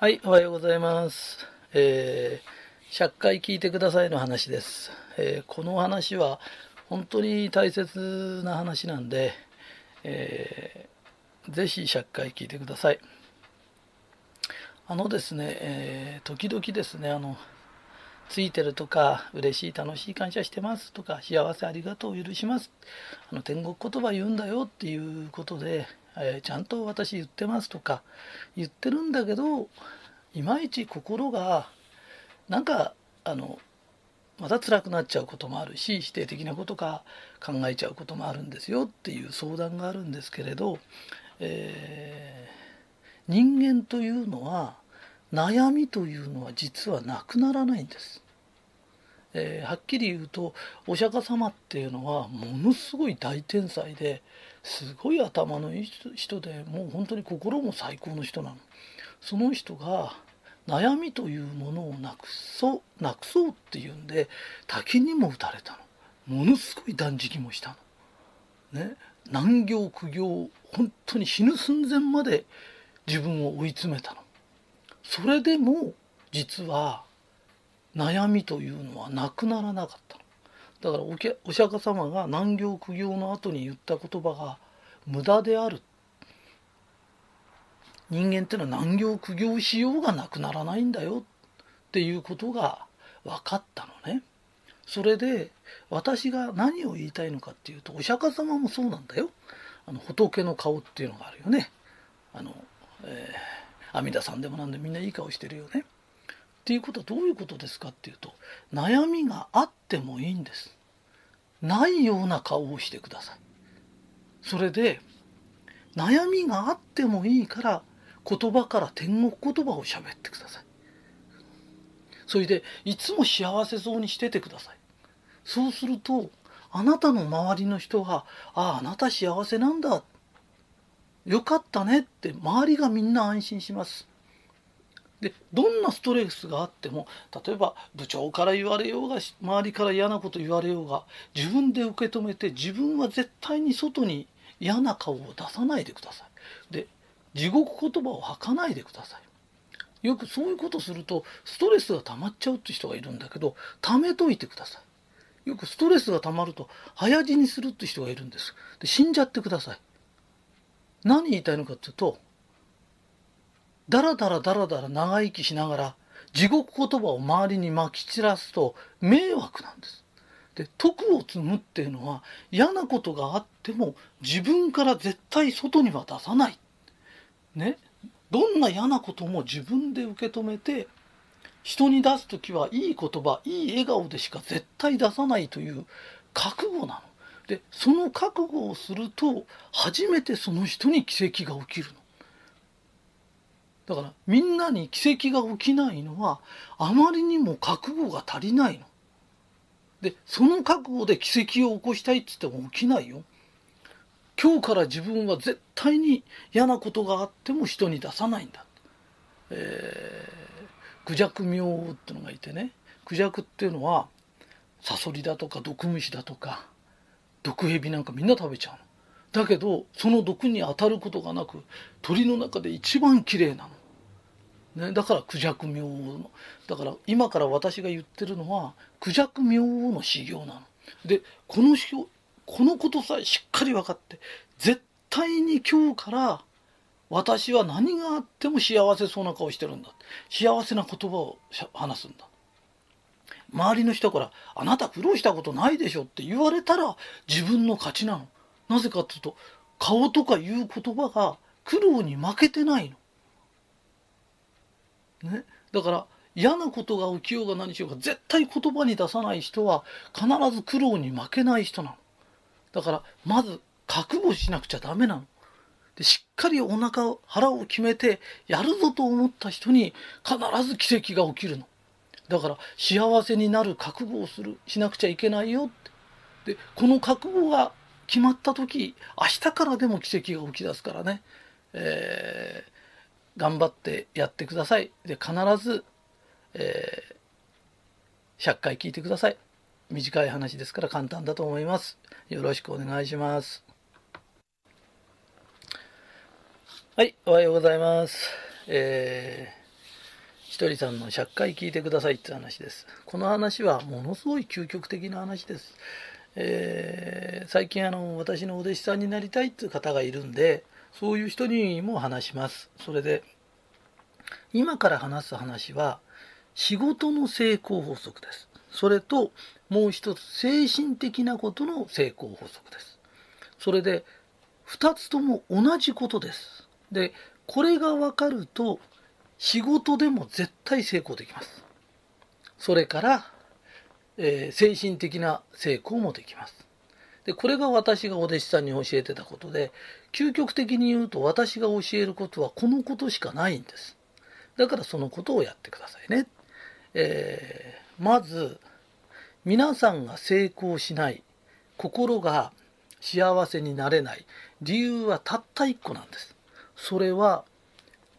はい、おはようございます。えー、100回聞いてくださいの話です。えーこの話は本当に大切な話なんで、えーぜひ100回聞いてください。あのですね、えー時々ですね、あの、ついてるとか、嬉しい、楽しい、感謝してますとか、幸せありがとう、許します。あの天国言葉言うんだよっていうことで、えーちゃんと私言ってますとか言ってるんだけどいまいち心がなんかあのまた辛くなっちゃうこともあるし否定的なことか考えちゃうこともあるんですよっていう相談があるんですけれど、えー人間というのは悩みというのは実はなくならないんです。えーはっきり言うとお釈迦様っていうのはものすごい大天才ですごい頭のいい人でもう本当に心も最高の人なの。その人が悩みというものをなくそうなくそうっていうんで滝にも打たれたの。ものすごい断食もしたの。ね、難行苦行本当に死ぬ寸前まで自分を追い詰めたの。それでも実は悩みというのはなくならなかったのだからお釈迦様が難行苦行の後に言った言葉が無駄である。人間っていうのは難行苦行しようがなくならないんだよ。っていうことが分かったのね。それで私が何を言いたいのかっていうとお釈迦様もそうなんだよ。あの仏の顔っていうのがあるよね。あの、えー阿弥陀さんでもなんでみんないい顔してるよね。っていうことはどういうことですかっていうと悩みがあってもいいんです。ないような顔をしてください。それで悩みがあってもいいから言葉から天国言葉を喋ってください。それでいつも幸せそうにしててください。そうするとあなたの周りの人が「あああなた幸せなんだ」よかったねって周りがみんな安心します。でどんなストレスがあっても例えば部長から言われようが周りから嫌なこと言われようが自分で受け止めて自分は絶対に外に嫌な顔を出さないでください。で地獄言葉を吐かないでください。よくそういうことするとストレスが溜まっちゃうって人がいるんだけど溜めといてください。よくストレスが溜まると早死にするって人がいるんです。で死んじゃってください。何言いたいのかっていうとだらだらだらだら長生きしながら地獄言葉を周りにまき散らすと迷惑なんです。で徳を積むっていうのは嫌なことがあっても自分から絶対外には出さない。ね。どんな嫌なことも自分で受け止めて人に出す時はいい言葉いい笑顔でしか絶対出さないという覚悟なの。でその覚悟をすると初めてその人に奇跡が起きるの。だからみんなに奇跡が起きないのはあまりにも覚悟が足りないの。でその覚悟で奇跡を起こしたいっつっても起きないよ。今日から自分は絶対に嫌なことがあっても人に出さないんだ。えー、クジャク明王ってのがいてねクジャクっていうのはサソリだとか毒虫だとか毒蛇なんかみんな食べちゃうの。だけどその毒に当たることがなく鳥の中で一番綺麗なの。ね、だからクジャク明王のだから今から私が言ってるのはクジャク明王の修行なの。でこの修行このことさえしっかり分かって絶対に今日から私は何があっても幸せそうな顔してるんだ幸せな言葉を話すんだ周りの人から「あなた苦労したことないでしょ」って言われたら自分の勝ちなのなぜかっていうと顔とかいう言葉が苦労に負けてないの。ね、だから嫌なことが起きようが何しようが絶対言葉に出さない人は必ず苦労に負けない人なの。だからまず覚悟しなくちゃダメなの。でしっかりお腹を腹を決めてやるぞと思った人に必ず奇跡が起きるのだから幸せになる覚悟をするしなくちゃいけないよってでこの覚悟が決まった時明日からでも奇跡が起き出すからね、えー、頑張ってやってくださいで必ず、えー、100回聞いてください短い話ですから簡単だと思いますよろしくお願いしますはい、おはようございます。えー、ひとりさんの100回聞いてくださいって話です。この話はものすごい究極的な話です。えー、最近あの、私のお弟子さんになりたいっていう方がいるんで、そういう人にも話します。それで、今から話す話は、仕事の成功法則です。それと、もう一つ、精神的なことの成功法則です。それで、二つとも同じことです。でこれが分かると仕事でも絶対成功できますそれから、えー、精神的な成功もできますでこれが私がお弟子さんに教えてたことで究極的に言うと私が教えることはこのことしかないんですだからそのことをやってくださいね、えー、まず皆さんが成功しない心が幸せになれない理由はたった一個なんですそれは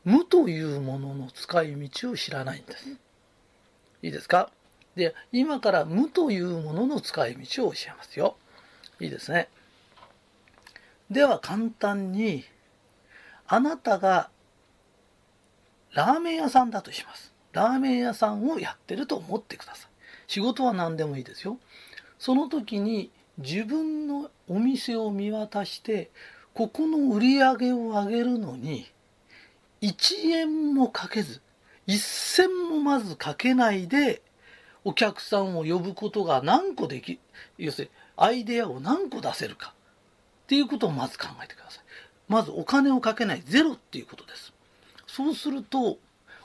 無というものの使い道を知らないんです。いいですか？で、今から無というものの使い道を教えますよ。いいですね。では簡単に、あなたがラーメン屋さんだとします。ラーメン屋さんをやってると思ってください。仕事は何でもいいですよ。その時に自分のお店を見渡してここの売り上げを上げるのに1円もかけず1銭もまずかけないでお客さんを呼ぶことが何個でき要するにアイデアを何個出せるかっていうことをまず考えてください。まずお金をかけないゼロっていうことです。そうすると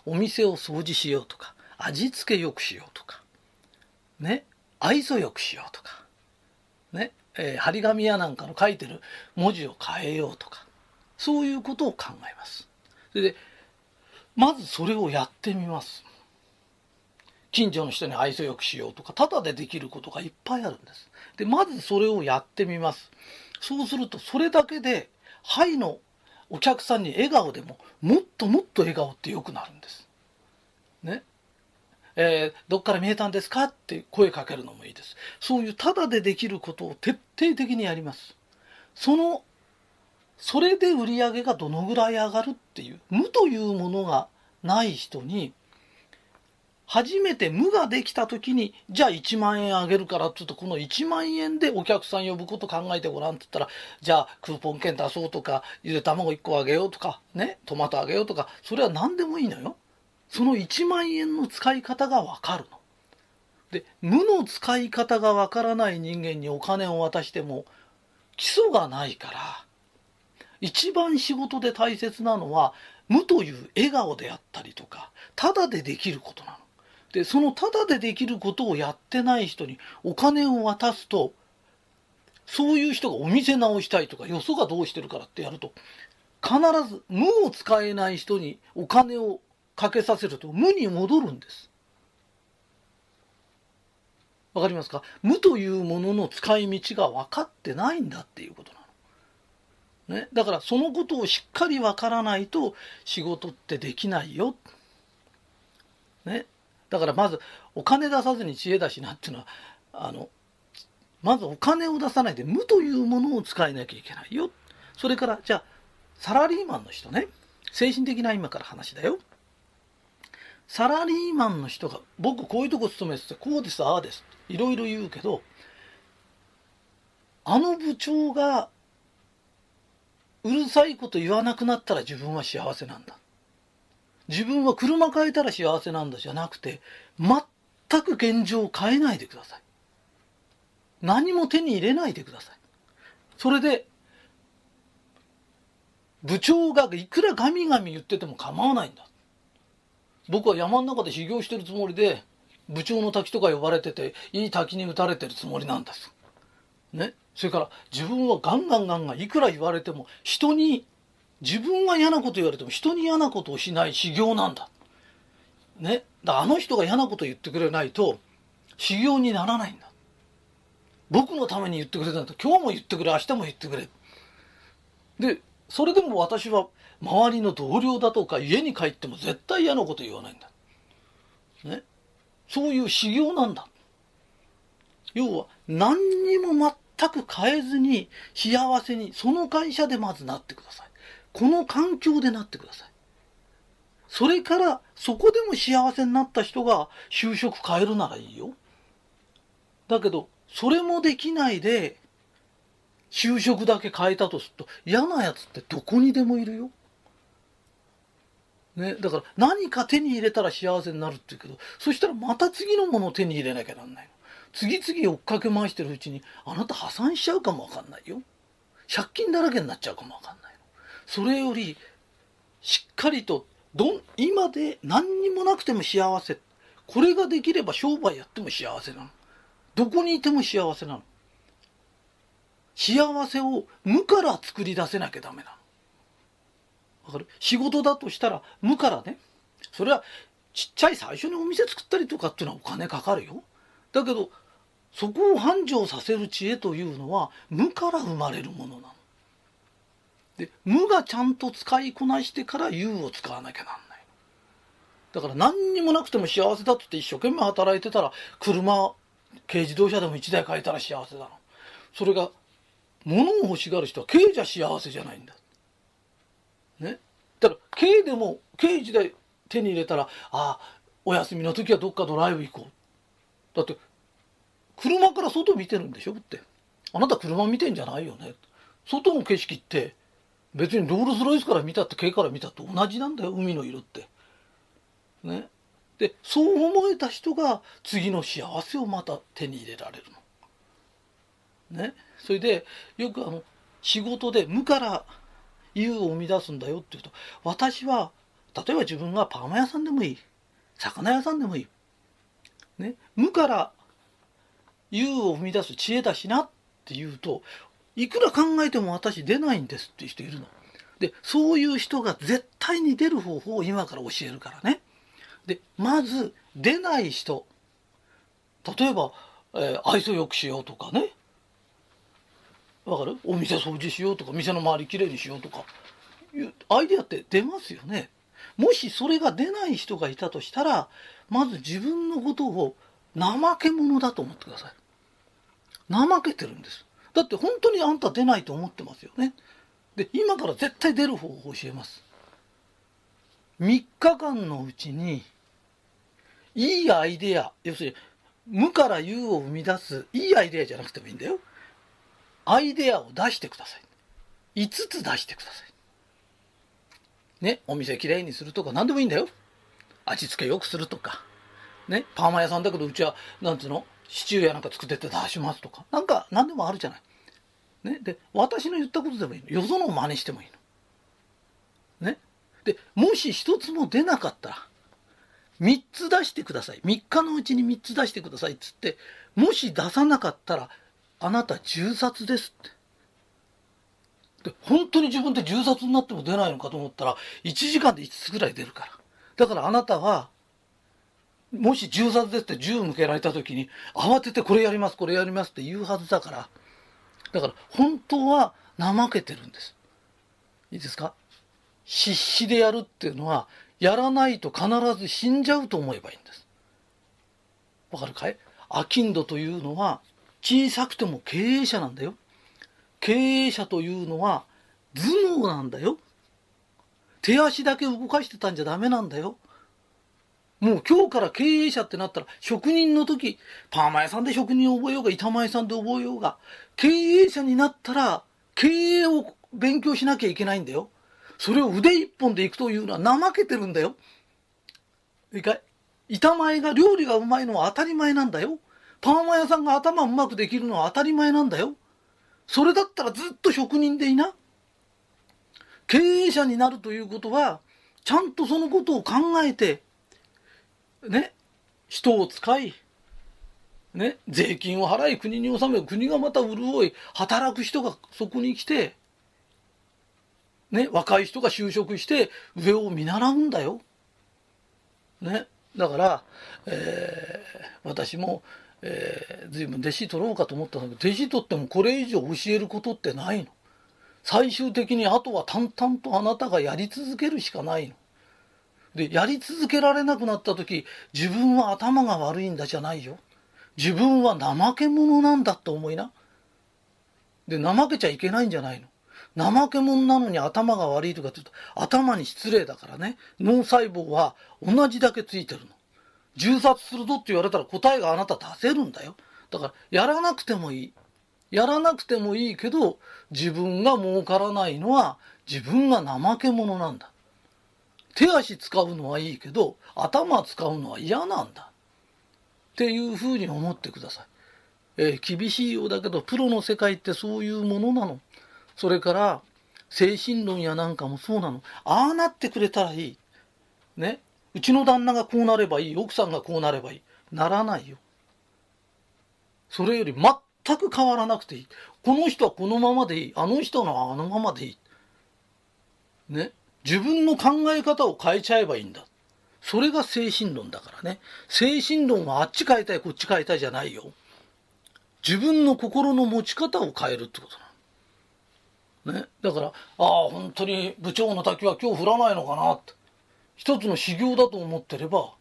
お店を掃除しようとか味付けよくしようとかね愛想よくしようとかねえー、張り紙やなんかの書いてる文字を変えようとかそういうことを考えますそれでまずそれをやってみます近所の人に愛想よくしようとかただでできることがいっぱいあるんですでまずそれをやってみますそうするとそれだけではいのお客さんに笑顔でももっともっと笑顔って良くなるんですねえー、どっから見えたんですかって声かけるのもいいです。そういうただでできることを徹底的にやります。その、それで売り上げがどのぐらい上がるっていう、無というものがない人に、初めて無ができた時に、じゃあ1万円あげるからって言うと、この1万円でお客さん呼ぶこと考えてごらんって言ったら、じゃあクーポン券出そうとか、ゆで卵1個あげようとか、ね、トマトあげようとか、それは何でもいいのよ。その1万円の使い方がわかるの。で、無の使い方がわからない人間にお金を渡しても基礎がないから、一番仕事で大切なのは無という笑顔であったりとか、ただでできることなの。で、そのただでできることをやってない人にお金を渡すと、そういう人がお店直したいとか、よそがどうしてるからってやると、必ず無を使えない人にお金をかけさせると無に戻るんです。わかりますか？無というものの使い道が分かってないんだっていうことなの。ね、だからそのことをしっかり分からないと仕事ってできないよ。ね、だからまずお金出さずに知恵出しなっていうのはあのまずお金を出さないで無というものを使えなきゃいけないよ。それからじゃあサラリーマンの人ね精神的な今から話だよ。サラリーマンの人が僕こういうとこ勤めててこうですああですいろいろ言うけどあの部長がうるさいこと言わなくなったら自分は幸せなんだ自分は車変えたら幸せなんだじゃなくて全く現状を変えないでください。何も手に入れないでください。それで部長がいくらガミガミ言ってても構わないんだ。僕は山の中で修行してるつもりで部長の滝とか呼ばれてていい滝に打たれてるつもりなんです。ね、それから自分はガンガンガンガンいくら言われても人に自分が嫌なこと言われても人に嫌なことをしない修行なんだ。ね。だあの人が嫌なこと言ってくれないと修行にならないんだ。僕のために言ってくれたんだ。今日も言ってくれ、明日も言ってくれ。で、それでも私は周りの同僚だとか家に帰っても絶対嫌なこと言わないんだ。ね。そういう修行なんだ。要は何にも全く変えずに幸せにその会社でまずなってください。この環境でなってください。それからそこでも幸せになった人が就職変えるならいいよ。だけどそれもできないで就職だけ変えたとすると嫌なやつってどこにでもいるよ。ね、だから何か手に入れたら幸せになるって言うけどそしたらまた次のものを手に入れなきゃなんないの。次々追っかけ回してるうちにあなた破産しちゃうかもわかんないよ。借金だらけになっちゃうかもわかんない。それよりしっかりとどん今で何にもなくても幸せ。これができれば商売やっても幸せなの。どこにいても幸せなの。幸せを無から作り出せなきゃダメなの。わかる？仕事だとしたら無からね。それはちっちゃい最初にお店作ったりとかっていうのはお金かかるよ。だけどそこを繁盛させる知恵というのは無から生まれるものなの。で無がちゃんと使いこなしてから有を使わなきゃなんない。だから何にもなくても幸せだって言って一生懸命働いてたら車軽自動車でも1台買えたら幸せだの。それが物を欲しがる人は軽じゃ幸せじゃないんだ。ね？だから軽でも軽自体手に入れたらああお休みの時はどっかドライブ行こう。だって車から外見てるんでしょ？って。あなた車見てんじゃないよね？外の景色って別にロールスロイスから見たって軽から見たって同じなんだよ海の色って。ね。でそう思えた人が次の幸せをまた手に入れられるの。ね。それでよくあの仕事で無から有を生み出すんだよって言うと私は例えば自分がパーマ屋さんでもいい魚屋さんでもいい。ね。無から有を生み出す知恵だしなって言うといくら考えても私出ないんですっていう人いるの。で、そういう人が絶対に出る方法を今から教えるからね。で、まず出ない人。例えば、えー、愛想よくしようとかね。わかる？お店掃除しようとか、店の周りきれいにしようとか。いうアイデアって出ますよね。もしそれが出ない人がいたとしたら、まず自分のことを怠け者だと思ってください。怠けてるんです。だって本当にあんた出ないと思ってますよね。で、今から絶対出る方法を教えます。3日間のうちに、いいアイデア、要するに、無から有を生み出す、いいアイデアじゃなくてもいいんだよ。アイデアを出してください。5つ出してください。ね、お店きれいにするとか何でもいいんだよ。味付け良くするとか。ね、パーマ屋さんだけどうちは、なんつうの？シチューやなんか作ってって出しますとか。なんか何でもあるじゃない。ね、で私の言ったことでもいいのよそのを真似してもいいの。ね、でもし一つも出なかったら3つ出してください3日のうちに3つ出してくださいっつってもし出さなかったらあなた銃殺ですって。で本当に自分で銃殺になっても出ないのかと思ったら1時間で5つぐらい出るからだからあなたはもし銃殺ですって銃向けられた時に慌ててこれやりますこれやりますって言うはずだからだから本当は怠けてるんです。いいですか？必死でやるっていうのはやらないと必ず死んじゃうと思えばいいんです。わかるかい？アキンドというのは小さくても経営者なんだよ。経営者というのは頭脳なんだよ。手足だけ動かしてたんじゃダメなんだよ。もう今日から経営者ってなったら、職人の時、パーマ屋さんで職人を覚えようが、板前さんで覚えようが、経営者になったら、経営を勉強しなきゃいけないんだよ。それを腕一本でいくというのは怠けてるんだよ。いいかい？板前が料理がうまいのは当たり前なんだよ。パーマ屋さんが頭うまくできるのは当たり前なんだよ。それだったらずっと職人でいな。経営者になるということは、ちゃんとそのことを考えて、ね、人を使い、ね、税金を払い国に納め国がまた潤い働く人がそこに来てね、若い人が就職して上を見習うんだよ。ね。だから、えー、私も、えー、随分弟子取ろうかと思ったんだけど、弟子取ってもこれ以上教えることってないの。最終的にあとは淡々とあなたがやり続けるしかないの。で、やり続けられなくなった時、自分は頭が悪いんだじゃないよ。自分は怠け者なんだって思いな。で、怠けちゃいけないんじゃないの。怠け者なのに頭が悪いとかって言うと、頭に失礼だからね。脳細胞は同じだけついてるの。銃殺するぞって言われたら答えがあなた出せるんだよ。だから、やらなくてもいい。やらなくてもいいけど、自分が儲からないのは自分が怠け者なんだ。手足使うのはいいけど、頭使うのは嫌なんだ。っていうふうに思ってください。えー、厳しいようだけど、プロの世界ってそういうものなの。それから、精神論やなんかもそうなの。ああなってくれたらいい。ね。うちの旦那がこうなればいい。奥さんがこうなればいい。ならないよ。それより全く変わらなくていい。この人はこのままでいい。あの人のあのままでいい。ね。自分の考え方を変えちゃえばいいんだ。それが精神論だからね。精神論はあっち変えたい、こっち変えたいじゃないよ。自分の心の持ち方を変えるってことなの。ね。だから、ああ、本当に部長の滝は今日降らないのかなって。一つの修行だと思ってれば、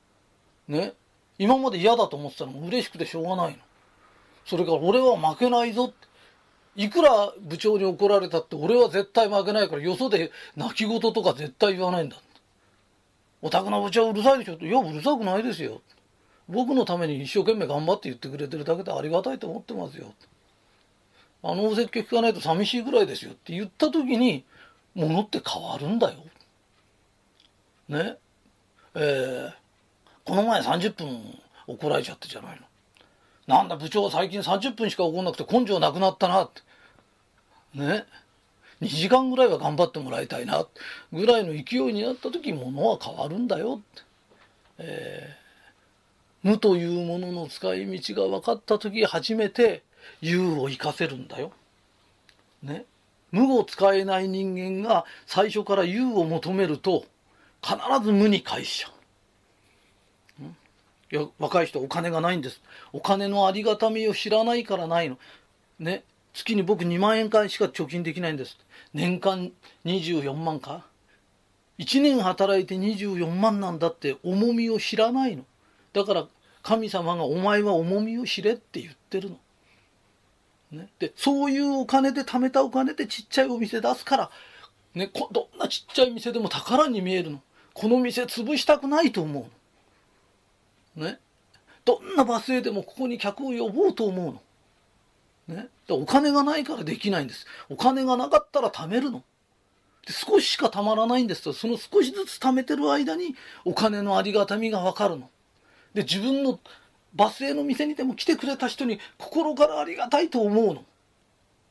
ね。今まで嫌だと思ってたのも嬉しくてしょうがないの。それから俺は負けないぞって。いくら部長に怒られたって俺は絶対負けないからよそで泣き言とか絶対言わないんだ。お宅の部長うるさいでしょって。いや、うるさくないですよ。僕のために一生懸命頑張って言ってくれてるだけでありがたいと思ってますよ。あのお説教聞かないと寂しいぐらいですよって言った時に、ものって変わるんだよ。ね。えー、この前30分怒られちゃってじゃないの。なんだ部長最近30分しか怒んなくて根性なくなったなって。ね。2時間ぐらいは頑張ってもらいたいなぐらいの勢いになった時物は変わるんだよって。えー、無というものの使い道が分かった時初めて有を生かせるんだよ。ね。無を使えない人間が最初から有を求めると必ず無に返しちゃう。いや、若い人お金がないんです。お金のありがたみを知らないからないの。ね。月に僕2万円間しか貯金できないんです。年間24万か ?1 年働いて24万なんだって重みを知らないの。だから神様がお前は重みを知れって言ってるの。ね、でそういうお金で貯めたお金でちっちゃいお店出すから、ね、どんなちっちゃい店でも宝に見えるの。この店潰したくないと思うの。ね。どんな罵声でもここに客を呼ぼうと思うの。ね。お金がないからできないんです。お金がなかったら貯めるの。で少ししか貯まらないんですと、その少しずつ貯めてる間にお金のありがたみがわかるの。で、自分の罵声の店にでも来てくれた人に心からありがたいと思うの。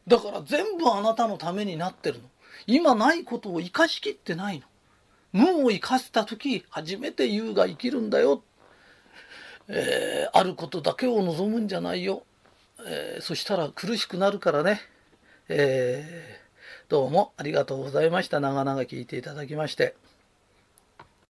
だから全部あなたのためになってるの。今ないことを生かしきってないの。無を生かした時、初めて優が生きるんだよ。えー、あることだけを望むんじゃないよ。えー、そしたら苦しくなるからね。えー、どうもありがとうございました。長々聞いていただきまして。